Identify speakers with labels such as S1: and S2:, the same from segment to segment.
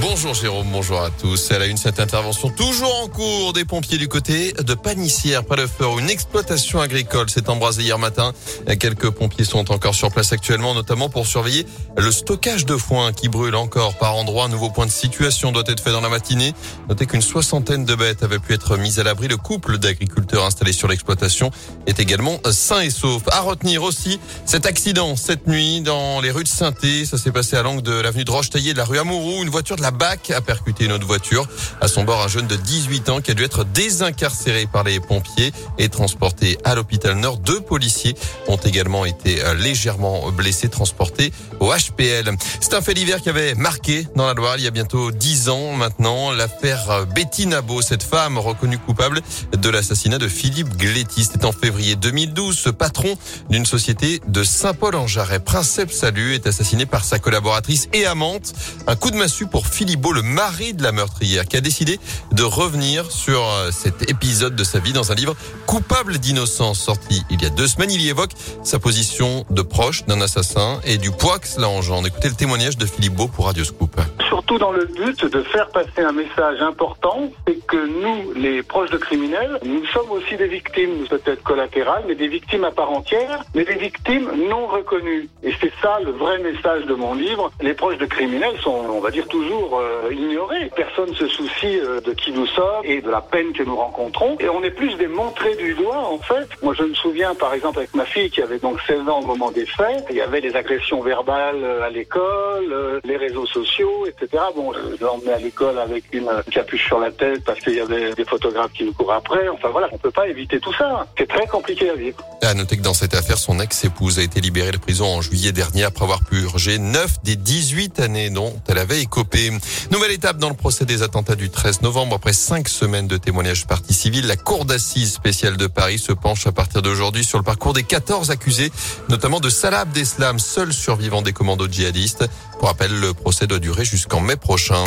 S1: Bonjour Jérôme, bonjour à tous. Elle a une cette intervention toujours en cours des pompiers du côté de Panissière, près de Fleur. Une exploitation agricole s'est embrasée hier matin. Quelques pompiers sont encore sur place actuellement, notamment pour surveiller le stockage de foin qui brûle encore par endroits. Un nouveau point de situation doit être fait dans la matinée. Notez qu'une soixantaine de bêtes avaient pu être mises à l'abri. Le couple d'agriculteurs installés sur l'exploitation est également sain et sauf. À retenir aussi cet accident cette nuit dans les rues de saint Ça s'est passé à l'angle de l'avenue de Roche-Taillée de la rue Amourou. Une voiture de la BAC a percuté une autre voiture. À son bord, un jeune de 18 ans qui a dû être désincarcéré par les pompiers et transporté à l'hôpital Nord. Deux policiers ont également été euh, légèrement blessés, transportés au HPL. C'est un fait divers qui avait marqué dans la Loire il y a bientôt 10 ans maintenant. L'affaire Betty Nabo, cette femme reconnue coupable de l'assassinat de Philippe Glétis. C'était en février 2012. Ce patron d'une société de Saint-Paul-en-Jarret, Princeps Salut, est assassiné par sa collaboratrice et amante. Un coup de massue pour Philippe Beau, le mari de la meurtrière, qui a décidé de revenir sur euh, cet épisode de sa vie dans un livre Coupable d'innocence sorti il y a deux semaines. Il y évoque sa position de proche d'un assassin et du poids que cela engendre. Écoutez le témoignage de Philippe Beau pour Radio Scoop
S2: surtout dans le but de faire passer un message important, c'est que nous, les proches de criminels, nous sommes aussi des victimes, peut-être collatérales, mais des victimes à part entière, mais des victimes non reconnues. Et c'est ça le vrai message de mon livre. Les proches de criminels sont, on va dire, toujours euh, ignorés. Personne se soucie euh, de qui nous sommes et de la peine que nous rencontrons. Et on est plus des montrés du doigt, en fait. Moi, je me souviens, par exemple, avec ma fille qui avait donc 16 ans au moment des faits, il y avait des agressions verbales euh, à l'école, les réseaux sociaux, etc. Bon, je l'emmenais à l'école avec une capuche sur la tête parce qu'il y avait des photographes qui nous courent après. Enfin voilà, on peut pas éviter tout ça. C'est très compliqué à vivre.
S1: À noter que dans cette affaire, son ex-épouse a été libérée de prison en juillet dernier après avoir purgé 9 des 18 années dont elle avait écopé. Nouvelle étape dans le procès des attentats du 13 novembre. Après cinq semaines de témoignages partie civile, la Cour d'assises spéciale de Paris se penche à partir d'aujourd'hui sur le parcours des 14 accusés, notamment de Salah Abdeslam, seul survivant des commandos djihadistes. Pour rappel, le procès doit durer jusqu'en mai prochain.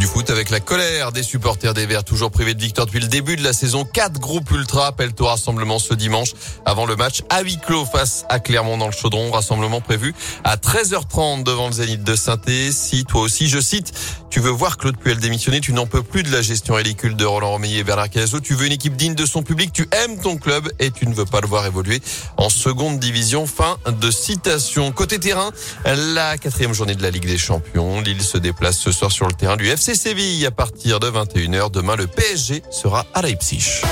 S1: Du foot avec la colère des supporters des Verts, toujours privés de victoire depuis le début de la saison. Quatre groupes ultra appellent au rassemblement ce dimanche avant le match à huis clos face à Clermont dans le Chaudron. Rassemblement prévu à 13h30 devant le Zénith de saint Si toi aussi, je cite, tu veux voir Claude Puel démissionner, tu n'en peux plus de la gestion ridicule de Roland Romeyer et Bernard Cazo. Tu veux une équipe digne de son public, tu aimes ton club et tu ne veux pas le voir évoluer en seconde division. Fin de citation. Côté terrain, la quatrième journée de la Ligue des Champions. Lille se déplace ce soir sur le terrain du FC Séville à partir de 21h. Demain, le PSG sera à Leipzig.